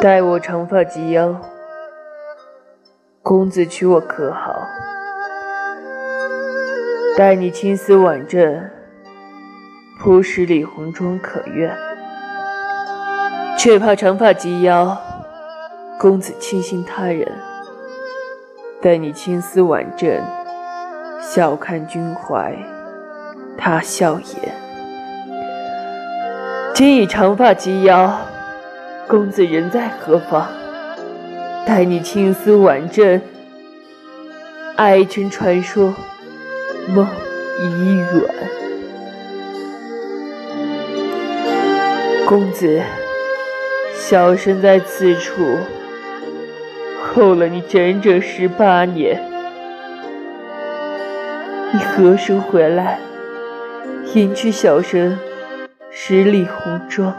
待我长发及腰，公子娶我可好？待你青丝挽阵，铺十里红妆可愿？却怕长发及腰，公子轻信他人。待你青丝挽阵，笑看君怀他笑颜。今已长发及腰。公子人在何方？待你青丝挽阵，爱君传说梦已远。公子，小生在此处候了你整整十八年，你何时回来迎娶小生十里红妆？